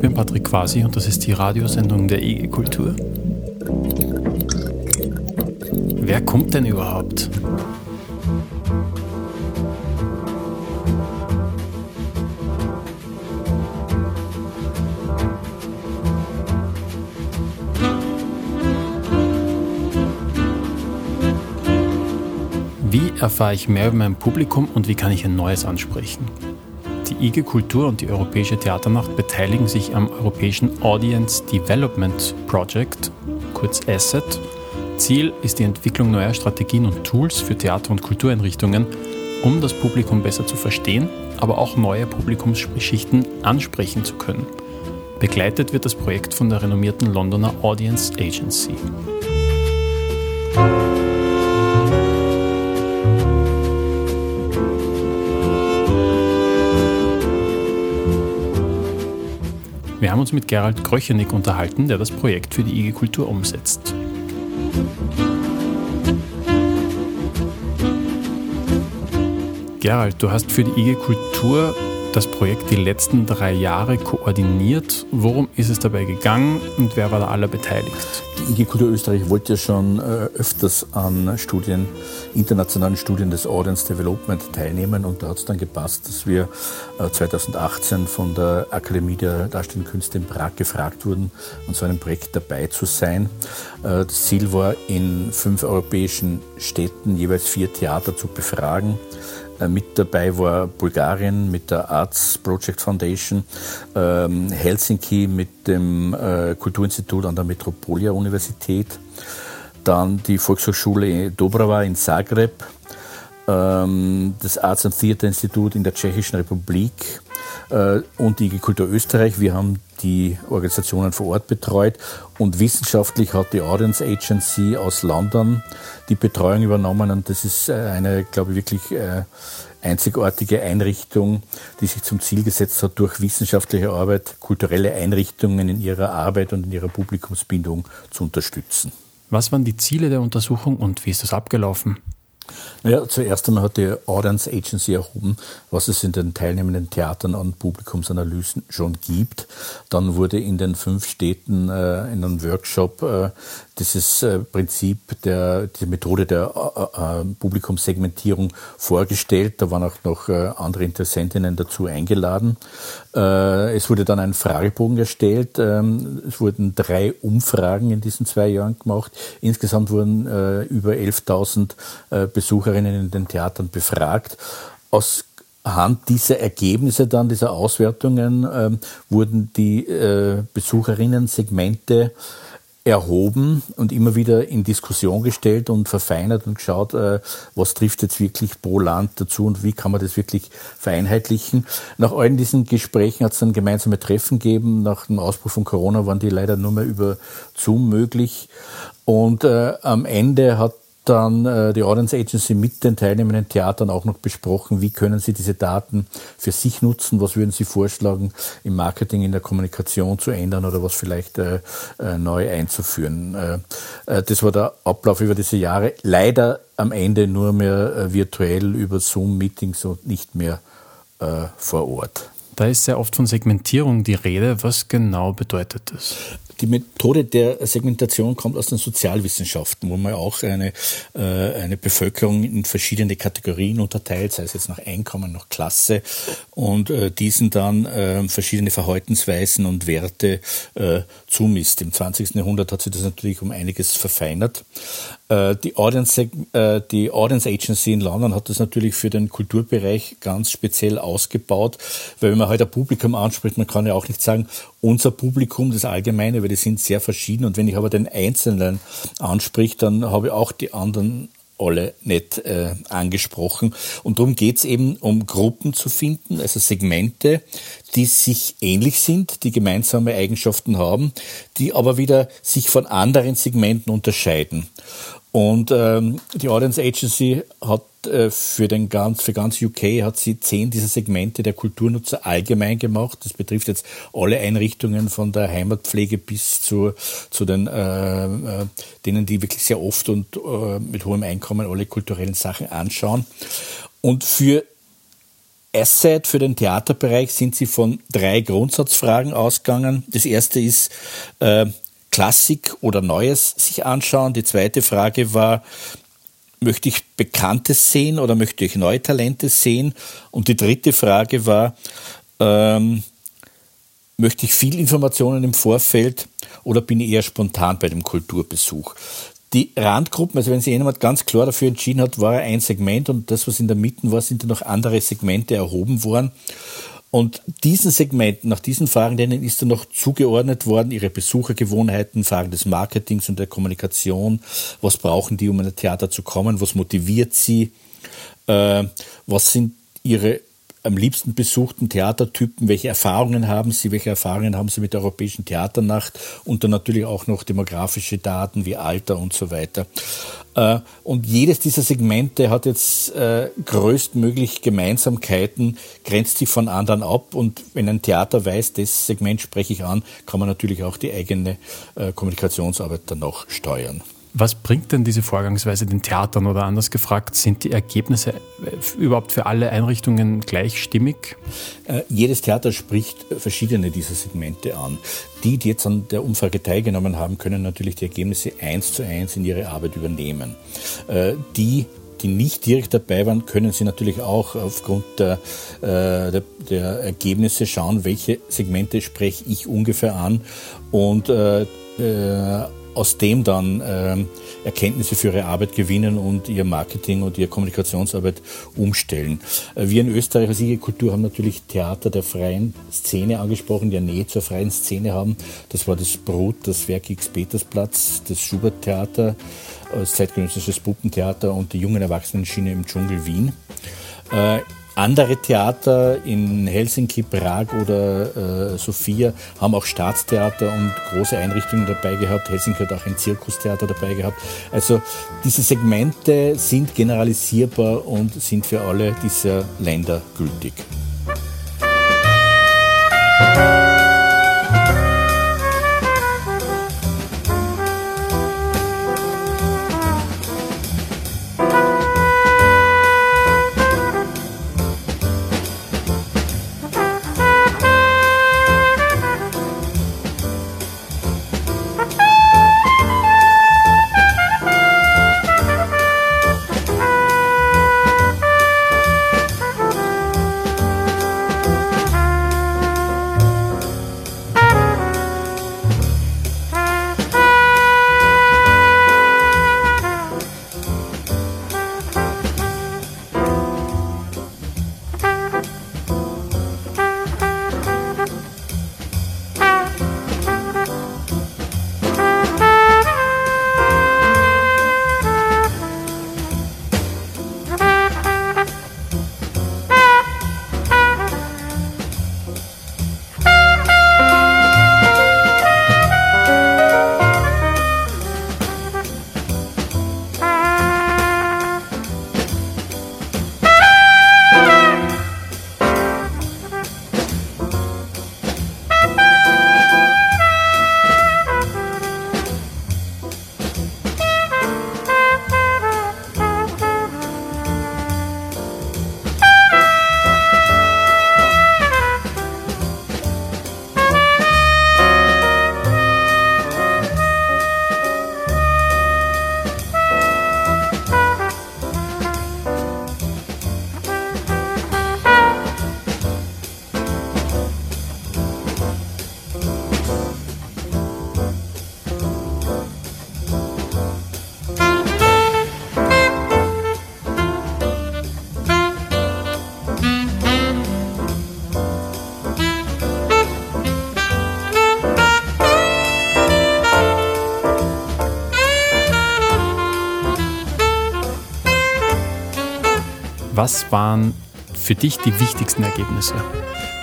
ich bin Patrick Quasi und das ist die Radiosendung der IG Kultur. Wer kommt denn überhaupt? Wie erfahre ich mehr über mein Publikum und wie kann ich ein neues ansprechen? IG Kultur und die Europäische Theaternacht beteiligen sich am europäischen Audience Development Project, kurz ASSET. Ziel ist die Entwicklung neuer Strategien und Tools für Theater- und Kultureinrichtungen, um das Publikum besser zu verstehen, aber auch neue Publikumsschichten ansprechen zu können. Begleitet wird das Projekt von der renommierten Londoner Audience Agency. Wir haben uns mit Gerald Kröchenig unterhalten, der das Projekt für die IG Kultur umsetzt. Gerald, du hast für die IG Kultur das Projekt die letzten drei Jahre koordiniert. Worum ist es dabei gegangen und wer war da aller beteiligt? IG Kultur Österreich wollte ja schon äh, öfters an Studien, internationalen Studien des Audience Development teilnehmen und da hat es dann gepasst, dass wir 2018 äh, von der Akademie der Darstellenden Künste in Prag gefragt wurden, an so einem Projekt dabei zu sein. Äh, das Ziel war, in fünf europäischen Städten jeweils vier Theater zu befragen mit dabei war Bulgarien mit der Arts Project Foundation, ähm, Helsinki mit dem äh, Kulturinstitut an der Metropolia Universität, dann die Volkshochschule Dobrava in Zagreb, ähm, das Arts and Theatre Institut in der Tschechischen Republik äh, und die Kultur Österreich. Wir haben die Organisationen vor Ort betreut und wissenschaftlich hat die Audience Agency aus London die Betreuung übernommen und das ist äh, eine, glaube ich, wirklich äh, einzigartige Einrichtung, die sich zum Ziel gesetzt hat, durch wissenschaftliche Arbeit kulturelle Einrichtungen in ihrer Arbeit und in ihrer Publikumsbindung zu unterstützen. Was waren die Ziele der Untersuchung und wie ist das abgelaufen? Naja, zuerst einmal hat die Audience Agency erhoben, was es in den teilnehmenden Theatern an Publikumsanalysen schon gibt. Dann wurde in den fünf Städten äh, in einem Workshop äh, dieses äh, Prinzip der, die Methode der äh, äh, Publikumssegmentierung vorgestellt. Da waren auch noch äh, andere Interessentinnen dazu eingeladen. Äh, es wurde dann ein Fragebogen erstellt. Ähm, es wurden drei Umfragen in diesen zwei Jahren gemacht. Insgesamt wurden äh, über 11.000 Besucherinnen in den Theatern befragt. Aus Hand dieser Ergebnisse dann, dieser Auswertungen, ähm, wurden die Besucherinnen-Segmente erhoben und immer wieder in Diskussion gestellt und verfeinert und geschaut, äh, was trifft jetzt wirklich pro Land dazu und wie kann man das wirklich vereinheitlichen. Nach allen diesen Gesprächen hat es dann gemeinsame Treffen gegeben. Nach dem Ausbruch von Corona waren die leider nur mehr über Zoom möglich. Und äh, am Ende hat dann äh, die Audience Agency mit den teilnehmenden Theatern auch noch besprochen, wie können sie diese Daten für sich nutzen, was würden sie vorschlagen, im Marketing, in der Kommunikation zu ändern oder was vielleicht äh, äh, neu einzuführen. Äh, äh, das war der Ablauf über diese Jahre. Leider am Ende nur mehr äh, virtuell über Zoom-Meetings und nicht mehr vor Ort. Da ist sehr oft von Segmentierung die Rede. Was genau bedeutet das? Die Methode der Segmentation kommt aus den Sozialwissenschaften, wo man auch eine, äh, eine Bevölkerung in verschiedene Kategorien unterteilt, sei es jetzt nach Einkommen, nach Klasse und äh, diesen dann äh, verschiedene Verhaltensweisen und Werte äh, zumisst. Im 20. Jahrhundert hat sich das natürlich um einiges verfeinert. Äh, die Audience, äh, die Audience Agency in London hat das natürlich für den Kulturbereich ganz speziell ausgebaut, weil wenn man heute ein Publikum anspricht, man kann ja auch nicht sagen, unser Publikum, das Allgemeine, weil die sind sehr verschieden und wenn ich aber den Einzelnen ansprich, dann habe ich auch die anderen alle nicht äh, angesprochen. Und darum geht's eben um Gruppen zu finden, also Segmente, die sich ähnlich sind, die gemeinsame Eigenschaften haben, die aber wieder sich von anderen Segmenten unterscheiden. Und ähm, die Audience Agency hat äh, für, den ganz, für ganz UK hat sie zehn dieser Segmente der Kulturnutzer allgemein gemacht. Das betrifft jetzt alle Einrichtungen von der Heimatpflege bis zu, zu den, äh, äh, denen, die wirklich sehr oft und äh, mit hohem Einkommen alle kulturellen Sachen anschauen. Und für Asset für den Theaterbereich sind sie von drei Grundsatzfragen ausgegangen. Das erste ist äh, Klassik oder Neues sich anschauen. Die zweite Frage war, möchte ich Bekanntes sehen oder möchte ich neue Talente sehen? Und die dritte Frage war, ähm, möchte ich viel Informationen im Vorfeld oder bin ich eher spontan bei dem Kulturbesuch? Die Randgruppen, also wenn sich jemand ganz klar dafür entschieden hat, war ein Segment und das, was in der Mitte war, sind dann noch andere Segmente erhoben worden. Und diesen Segmenten, nach diesen Fragen, denen ist dann noch zugeordnet worden, ihre Besuchergewohnheiten, Fragen des Marketings und der Kommunikation. Was brauchen die, um in ein Theater zu kommen? Was motiviert sie? Äh, was sind ihre am liebsten besuchten Theatertypen, welche Erfahrungen haben Sie, welche Erfahrungen haben Sie mit der Europäischen Theaternacht und dann natürlich auch noch demografische Daten wie Alter und so weiter. Äh, und jedes dieser Segmente hat jetzt äh, größtmöglich Gemeinsamkeiten, grenzt sich von anderen ab und wenn ein Theater weiß, das Segment spreche ich an, kann man natürlich auch die eigene äh, Kommunikationsarbeit danach steuern. Was bringt denn diese Vorgangsweise den Theatern oder anders gefragt, sind die Ergebnisse überhaupt für alle Einrichtungen gleichstimmig? Äh, jedes Theater spricht verschiedene dieser Segmente an. Die, die jetzt an der Umfrage teilgenommen haben, können natürlich die Ergebnisse eins zu eins in ihre Arbeit übernehmen. Äh, die, die nicht direkt dabei waren, können Sie natürlich auch aufgrund der, äh, der, der, Ergebnisse schauen, welche Segmente spreche ich ungefähr an und äh, äh aus dem dann äh, Erkenntnisse für ihre Arbeit gewinnen und ihr Marketing und ihre Kommunikationsarbeit umstellen. Äh, wir in Österreich als IG Kultur haben natürlich Theater der freien Szene angesprochen, die eine Nähe zur freien Szene haben. Das war das Brot, das Werk X Petersplatz, das Schubert-Theater, das zeitgenössisches Puppentheater und die jungen Erwachsenen-Schiene im Dschungel Wien. Äh, andere Theater in Helsinki, Prag oder äh, Sofia haben auch Staatstheater und große Einrichtungen dabei gehabt. Helsinki hat auch ein Zirkustheater dabei gehabt. Also diese Segmente sind generalisierbar und sind für alle dieser Länder gültig. Was waren für dich die wichtigsten Ergebnisse?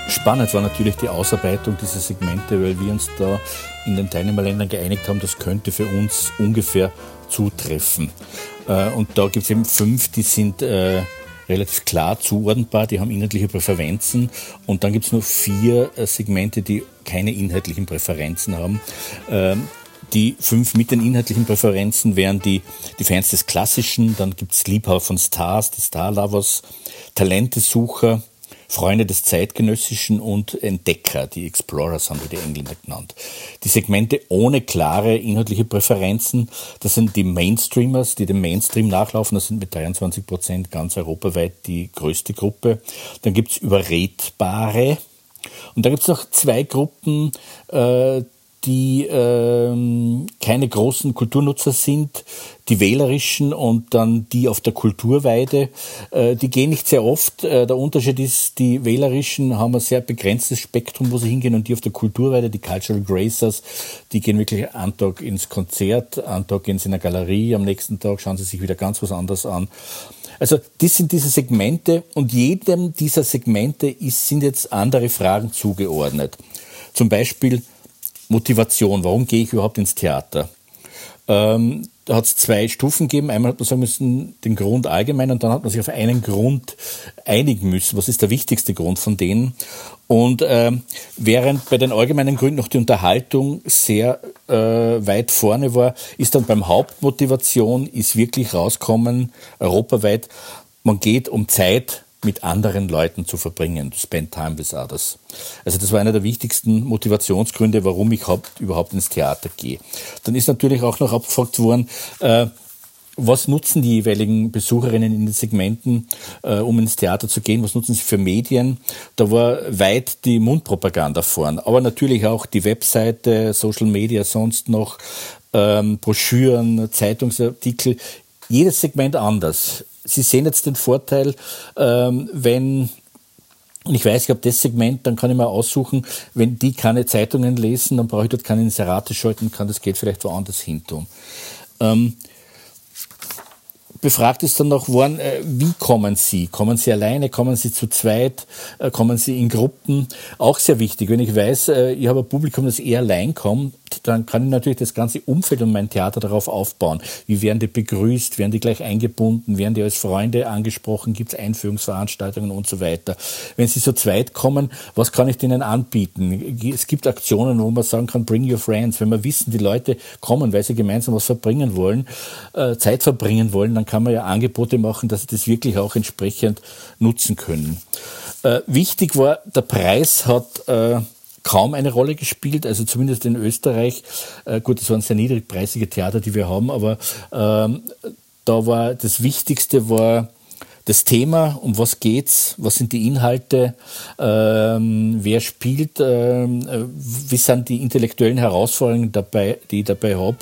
Spannend war natürlich die Ausarbeitung dieser Segmente, weil wir uns da in den Teilnehmerländern geeinigt haben, das könnte für uns ungefähr zutreffen. Äh, und da gibt es eben fünf, die sind äh, relativ klar zuordnenbar, die haben inhaltliche Präferenzen. Und dann gibt es nur vier äh, Segmente, die keine inhaltlichen Präferenzen haben. Die fünf mit den inhaltlichen Präferenzen wären die, die Fans des Klassischen, dann gibt es Liebhaber von Stars, die Star Lovers, Talentesucher, Freunde des Zeitgenössischen und Entdecker, die Explorers haben wir die Engländer genannt. Die Segmente ohne klare inhaltliche Präferenzen, das sind die Mainstreamers, die dem Mainstream nachlaufen, das sind mit 23 Prozent ganz europaweit die größte Gruppe. Dann gibt's Überredbare, und da gibt es noch zwei Gruppen, äh, die ähm, keine großen Kulturnutzer sind, die wählerischen und dann die auf der Kulturweide. Äh, die gehen nicht sehr oft. Äh, der Unterschied ist, die wählerischen haben ein sehr begrenztes Spektrum, wo sie hingehen und die auf der Kulturweide, die Cultural Gracers, die gehen wirklich einen Tag ins Konzert, einen Tag gehen sie in eine Galerie, am nächsten Tag schauen sie sich wieder ganz was anderes an. Also das sind diese Segmente und jedem dieser Segmente ist, sind jetzt andere Fragen zugeordnet. Zum Beispiel Motivation, warum gehe ich überhaupt ins Theater? Ähm, da hat es zwei Stufen gegeben. Einmal hat man sagen müssen, den Grund allgemein und dann hat man sich auf einen Grund einigen müssen. Was ist der wichtigste Grund von denen? Und äh, während bei den allgemeinen Gründen noch die Unterhaltung sehr äh, weit vorne war, ist dann beim Hauptmotivation ist wirklich rauskommen, europaweit, man geht um Zeit mit anderen Leuten zu verbringen, to spend time with others. Also das war einer der wichtigsten Motivationsgründe, warum ich überhaupt ins Theater gehe. Dann ist natürlich auch noch abgefragt worden, äh, was nutzen die jeweiligen Besucherinnen in den Segmenten, äh, um ins Theater zu gehen? Was nutzen sie für Medien? Da war weit die Mundpropaganda vorn, aber natürlich auch die Webseite, Social Media, sonst noch ähm, Broschüren, Zeitungsartikel. Jedes Segment anders. Sie sehen jetzt den Vorteil, ähm, wenn und ich weiß, ich habe das Segment, dann kann ich mir aussuchen, wenn die keine Zeitungen lesen, dann brauche ich dort keine Inserate schalten, kann das Geld vielleicht woanders hin tun. Ähm, befragt ist dann noch worden, äh, wie kommen Sie? Kommen Sie alleine? Kommen Sie zu zweit? Äh, kommen Sie in Gruppen? Auch sehr wichtig. Wenn ich weiß, äh, ich habe ein Publikum, das eher allein kommt, dann kann ich natürlich das ganze Umfeld und mein Theater darauf aufbauen. Wie werden die begrüßt? Werden die gleich eingebunden? Werden die als Freunde angesprochen? Gibt es Einführungsveranstaltungen und so weiter? Wenn Sie zu zweit kommen, was kann ich denen anbieten? Es gibt Aktionen, wo man sagen kann, bring your friends. Wenn wir wissen, die Leute kommen, weil sie gemeinsam was verbringen wollen, äh, Zeit verbringen wollen, dann kann man ja Angebote machen, dass sie das wirklich auch entsprechend nutzen können. Äh, wichtig war, der Preis hat äh, kaum eine Rolle gespielt, also zumindest in Österreich. Äh, gut, das waren sehr niedrigpreisige Theater, die wir haben, aber ähm, da war das Wichtigste war das Thema, um was geht's, was sind die Inhalte, ähm, wer spielt, ähm, äh, wie sind die intellektuellen Herausforderungen dabei, die ich dabei habe.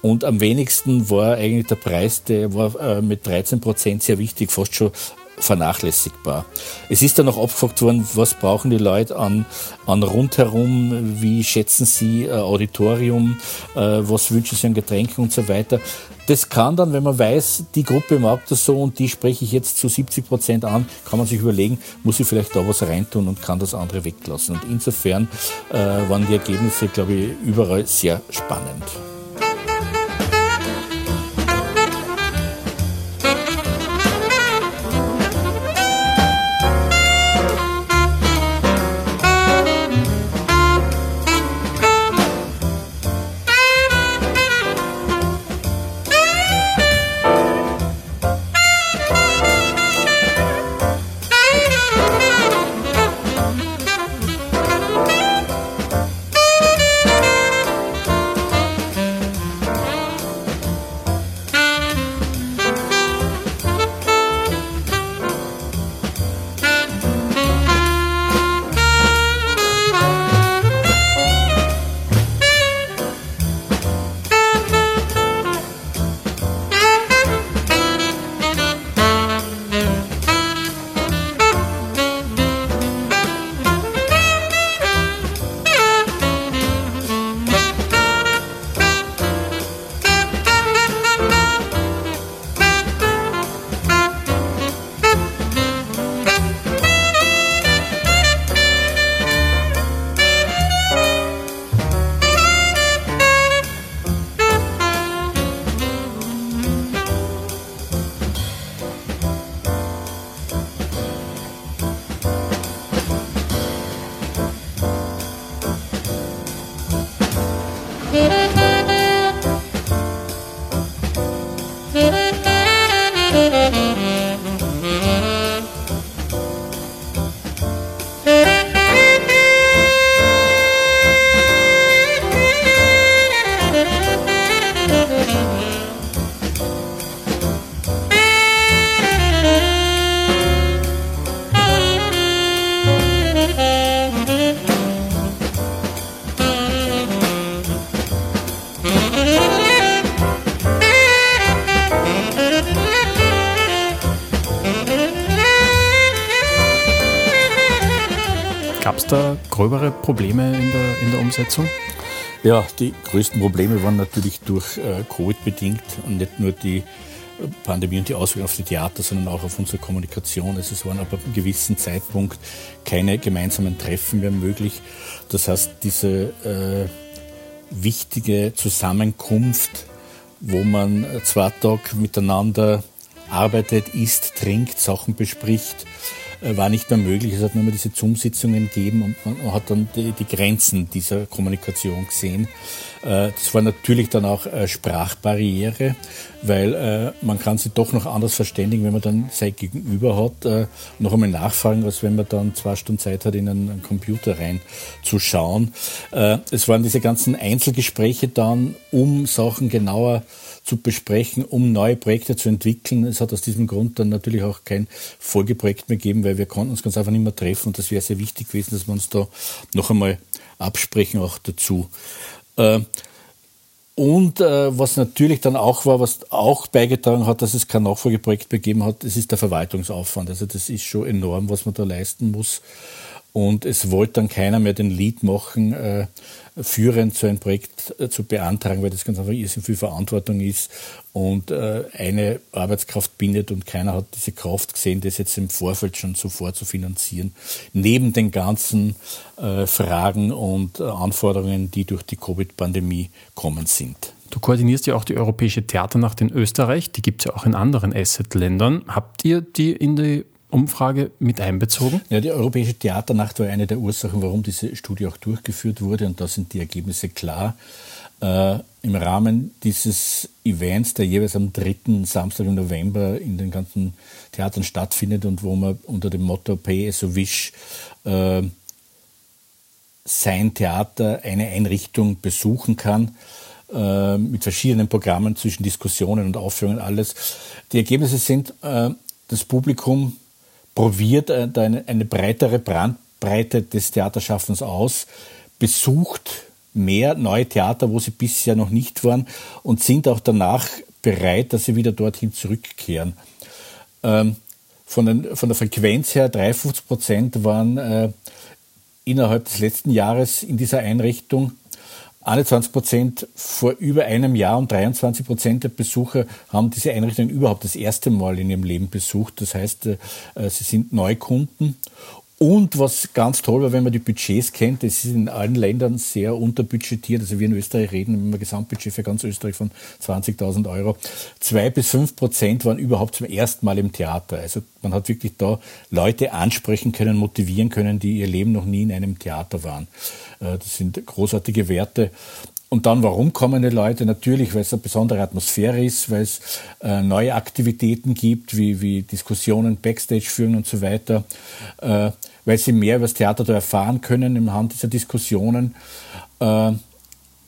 Und am wenigsten war eigentlich der Preis, der war äh, mit 13 Prozent sehr wichtig, fast schon vernachlässigbar. Es ist dann noch abgefragt worden, was brauchen die Leute an, an rundherum, wie schätzen sie äh, Auditorium, äh, was wünschen sie an Getränken und so weiter. Das kann dann, wenn man weiß, die Gruppe mag das so und die spreche ich jetzt zu 70 Prozent an, kann man sich überlegen, muss ich vielleicht da was reintun und kann das andere weglassen. Und insofern äh, waren die Ergebnisse, glaube ich, überall sehr spannend. Da gröbere Probleme in der, in der Umsetzung? Ja, die größten Probleme waren natürlich durch äh, Covid bedingt und nicht nur die Pandemie und die Auswirkungen auf die Theater, sondern auch auf unsere Kommunikation. Also es waren ab einem gewissen Zeitpunkt keine gemeinsamen Treffen mehr möglich. Das heißt, diese äh, wichtige Zusammenkunft, wo man zwei Tage miteinander arbeitet, isst, trinkt, Sachen bespricht, äh, war nicht mehr möglich. Es hat nur mehr diese Zoom-Sitzungen gegeben und man hat dann die, die Grenzen dieser Kommunikation gesehen. Äh, das war natürlich dann auch Sprachbarriere, weil äh, man kann sich doch noch anders verständigen, wenn man dann sein Gegenüber hat, noch einmal nachfragen, als wenn man dann zwei Stunden Zeit hat, in einen Computer reinzuschauen. Es waren diese ganzen Einzelgespräche dann, um Sachen genauer zu besprechen, um neue Projekte zu entwickeln. Es hat aus diesem Grund dann natürlich auch kein Folgeprojekt mehr gegeben, weil wir konnten uns ganz einfach nicht mehr treffen und das wäre sehr wichtig gewesen, dass wir uns da noch einmal absprechen auch dazu. Äh, und äh, was natürlich dann auch war, was auch beigetragen hat, dass es kein Nachfolgeprojekt begeben hat, das ist der Verwaltungsaufwand. Also das ist schon enorm, was man da leisten muss. Und es wollte dann keiner mehr den Lead machen, äh, führend so ein Projekt äh, zu beantragen, weil das ganz einfach irrsinnig viel Verantwortung ist und äh, eine Arbeitskraft bindet und keiner hat diese Kraft gesehen, das jetzt im Vorfeld schon sofort zu finanzieren. Neben den ganzen äh, Fragen und Anforderungen, die durch die Covid-Pandemie kommen sind. Du koordinierst ja auch die Europäische Theaternacht in Österreich, die gibt es ja auch in anderen Asset-Ländern. Habt ihr die in die Umfrage mit einbezogen? Ja, die Europäische Theaternacht war eine der Ursachen, warum diese Studie auch durchgeführt wurde und da sind die Ergebnisse klar. Äh, Im Rahmen dieses Events, der jeweils am dritten Samstag im November in den ganzen Theatern stattfindet und wo man unter dem Motto Pay as you wish äh, sein Theater, eine Einrichtung besuchen kann, äh, mit verschiedenen Programmen zwischen Diskussionen und Aufführungen alles. Die Ergebnisse sind, äh, das Publikum probiert äh, eine, eine breitere Brandbreite des Theaterschaffens aus, besucht mehr neue Theater, wo sie bisher noch nicht waren und sind auch danach bereit, dass sie wieder dorthin zurückkehren. Ähm, von, den, von, der Frequenz her, 53 Prozent waren äh, innerhalb des letzten Jahres in dieser Einrichtung. 21 Prozent vor über einem Jahr und 23 Prozent der Besucher haben diese Einrichtung überhaupt das erste Mal in ihrem Leben besucht. Das heißt, äh, sie sind Neukunden. Und was ganz toll war, wenn man die Budgets kennt, das ist in allen Ländern sehr unterbudgetiert. Also wir in Österreich reden ein Gesamtbudget für ganz Österreich von 20.000 Euro. Zwei bis fünf Prozent waren überhaupt zum ersten Mal im Theater. Also man hat wirklich da Leute ansprechen können, motivieren können, die ihr Leben noch nie in einem Theater waren. Äh, das sind großartige Werte. Und dann, warum kommen die Leute? Natürlich, weil es eine besondere Atmosphäre ist, weil es äh, neue Aktivitäten gibt, wie, wie Diskussionen, Backstage führen und so weiter, äh, weil sie mehr über das Theater da erfahren können im Hand dieser Diskussionen äh,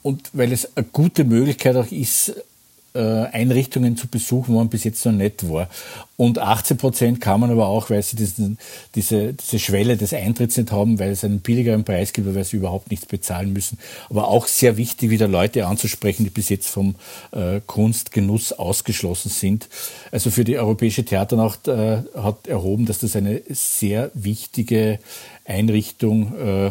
und weil es eine gute Möglichkeit auch ist, Einrichtungen zu besuchen, wo man bis jetzt noch nicht war. Und 18 Prozent kann man aber auch, weil sie diesen, diese, diese Schwelle des Eintritts nicht haben, weil es einen billigeren Preis gibt, weil sie überhaupt nichts bezahlen müssen. Aber auch sehr wichtig, wieder Leute anzusprechen, die bis jetzt vom äh, Kunstgenuss ausgeschlossen sind. Also für die Europäische Theaternacht äh, hat erhoben, dass das eine sehr wichtige Einrichtung äh,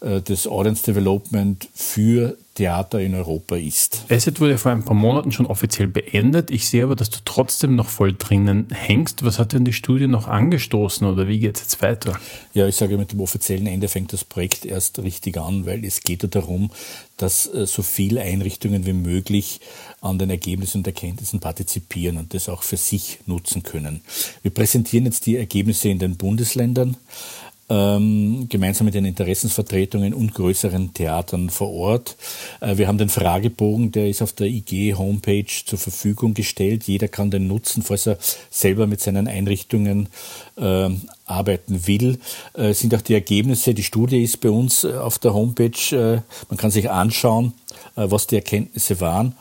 äh, des Audience Development für Theater in Europa ist. ESSET wurde vor ein paar Monaten schon offiziell beendet. Ich sehe aber, dass du trotzdem noch voll drinnen hängst. Was hat denn die Studie noch angestoßen oder wie geht es jetzt weiter? Ja, ich sage, mit dem offiziellen Ende fängt das Projekt erst richtig an, weil es geht ja darum, dass äh, so viele Einrichtungen wie möglich an den Ergebnissen und Erkenntnissen partizipieren und das auch für sich nutzen können. Wir präsentieren jetzt die Ergebnisse in den Bundesländern ähm, gemeinsam mit den Interessensvertretungen und größeren Theatern vor Ort. Äh, wir haben den Fragebogen, der ist auf der IG-Homepage zur Verfügung gestellt. Jeder kann den nutzen, falls er selber mit seinen Einrichtungen äh, arbeiten will. Äh, sind auch die Ergebnisse, die Studie ist bei uns äh, auf der Homepage. Äh, man kann sich anschauen, äh, was die Erkenntnisse waren.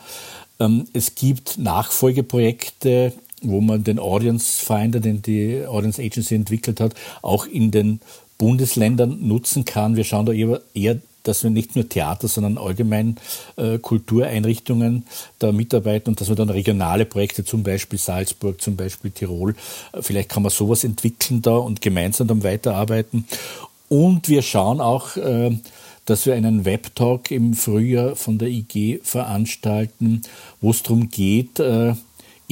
Ähm, es gibt Nachfolgeprojekte wo man den Audience Finder, den die Audience Agency entwickelt hat, auch in den Bundesländern nutzen kann. Wir schauen da eher, eher dass wir nicht nur Theater, sondern allgemein äh, Kultureinrichtungen da mitarbeiten und dass wir dann regionale Projekte, zum Beispiel Salzburg, zum Beispiel Tirol, äh, vielleicht kann man sowas entwickeln da und gemeinsam dann weiterarbeiten. Und wir schauen auch, äh, dass wir einen Webtalk im Frühjahr von der IG veranstalten, wo es darum geht, äh,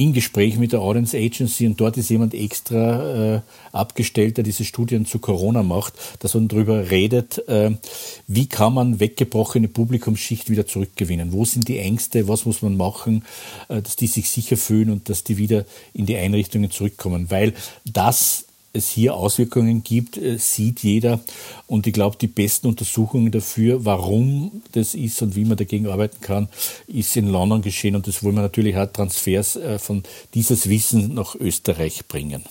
in Gespräch mit der Audience Agency und dort ist jemand extra äh, abgestellt, der diese Studien zu Corona macht, dass man darüber redet, äh, wie kann man weggebrochene Publikumsschicht wieder zurückgewinnen? Wo sind die Ängste? Was muss man machen, äh, dass die sich sicher fühlen und dass die wieder in die Einrichtungen zurückkommen? Weil das es hier Auswirkungen gibt, äh, sieht jeder. Und ich glaube, die besten Untersuchungen dafür, warum das ist und wie man dagegen arbeiten kann, ist in London geschehen. Und das wollen wir natürlich auch Transfers äh, von dieses Wissen nach Österreich bringen.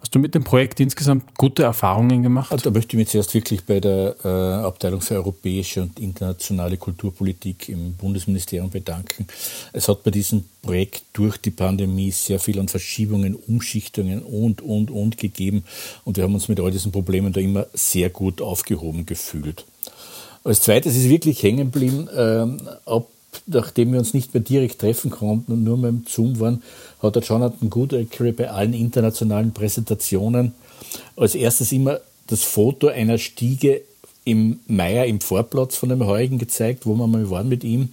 Hast du mit dem Projekt insgesamt gute Erfahrungen gemacht? Da möchte ich mich zuerst wirklich bei der äh, Abteilung für europäische und internationale Kulturpolitik im Bundesministerium bedanken. Es hat bei diesem Projekt durch die Pandemie sehr viel an Verschiebungen, Umschichtungen und, und, und gegeben. Und wir haben uns mit all diesen Problemen da immer sehr gut aufgehoben gefühlt. Als zweites ist wirklich hängen geblieben, äh, ab nachdem wir uns nicht mehr direkt treffen konnten und nur mehr im Zoom waren, hat der Jonathan Goodacre bei allen internationalen Präsentationen als erstes immer das Foto einer Stiege im Meier im Vorplatz von dem Heurigen gezeigt, wo wir mal waren mit ihm.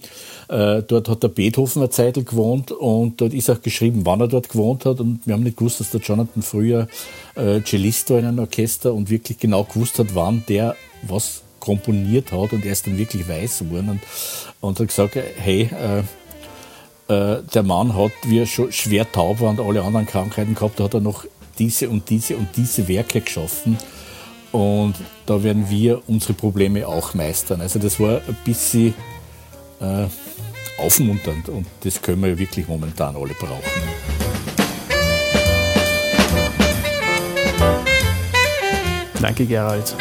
Äh, dort hat der Beethoven eine Zeit gewohnt und dort ist auch geschrieben, wann er dort gewohnt hat. Und wir haben nicht gewusst, dass der Jonathan früher äh, Cellisto in einem Orchester und wirklich genau gewusst hat, wann der was komponiert hat und er ist dann wirklich weiß geworden und, und hat gesagt, hey, äh, äh, der Mann hat, wie er schon schwer taub war und alle anderen Krankheiten gehabt, hat er noch diese und diese und diese Werke geschaffen. Und da werden wir unsere Probleme auch meistern. Also das war ein bisschen äh, aufmunternd und das können wir wirklich momentan alle brauchen. Danke, Gerald.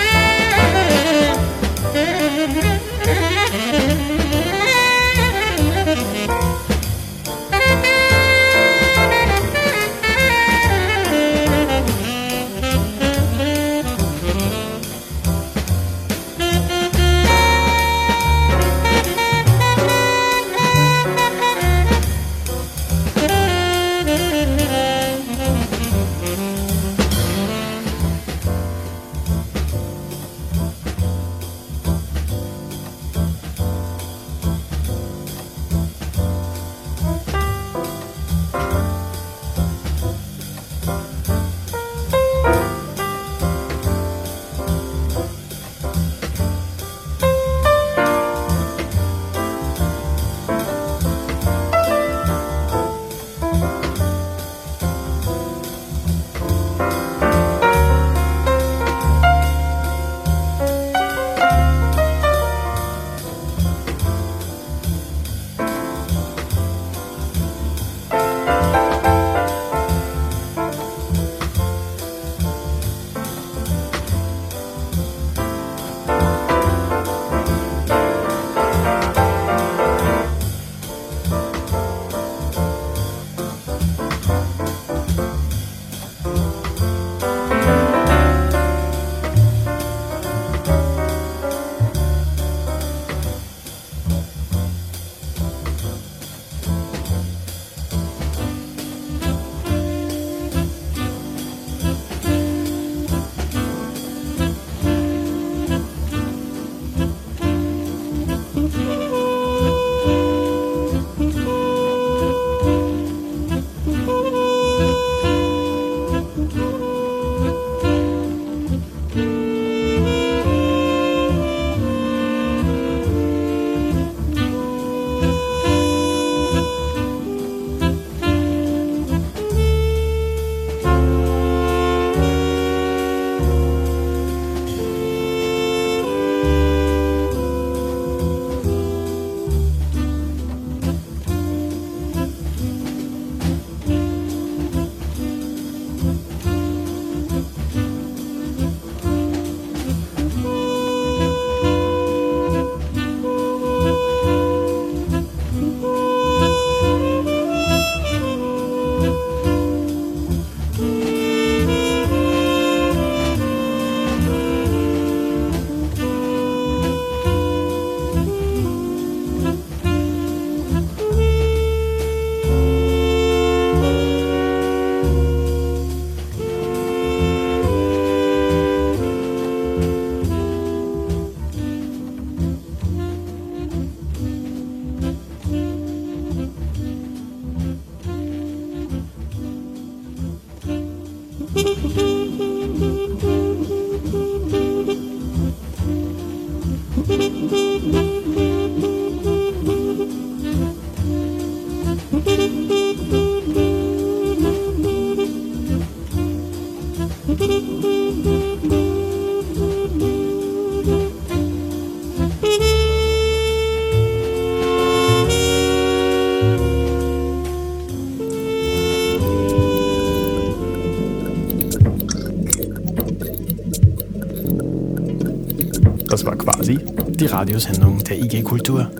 War quasi die Radiosendung der IG Kultur.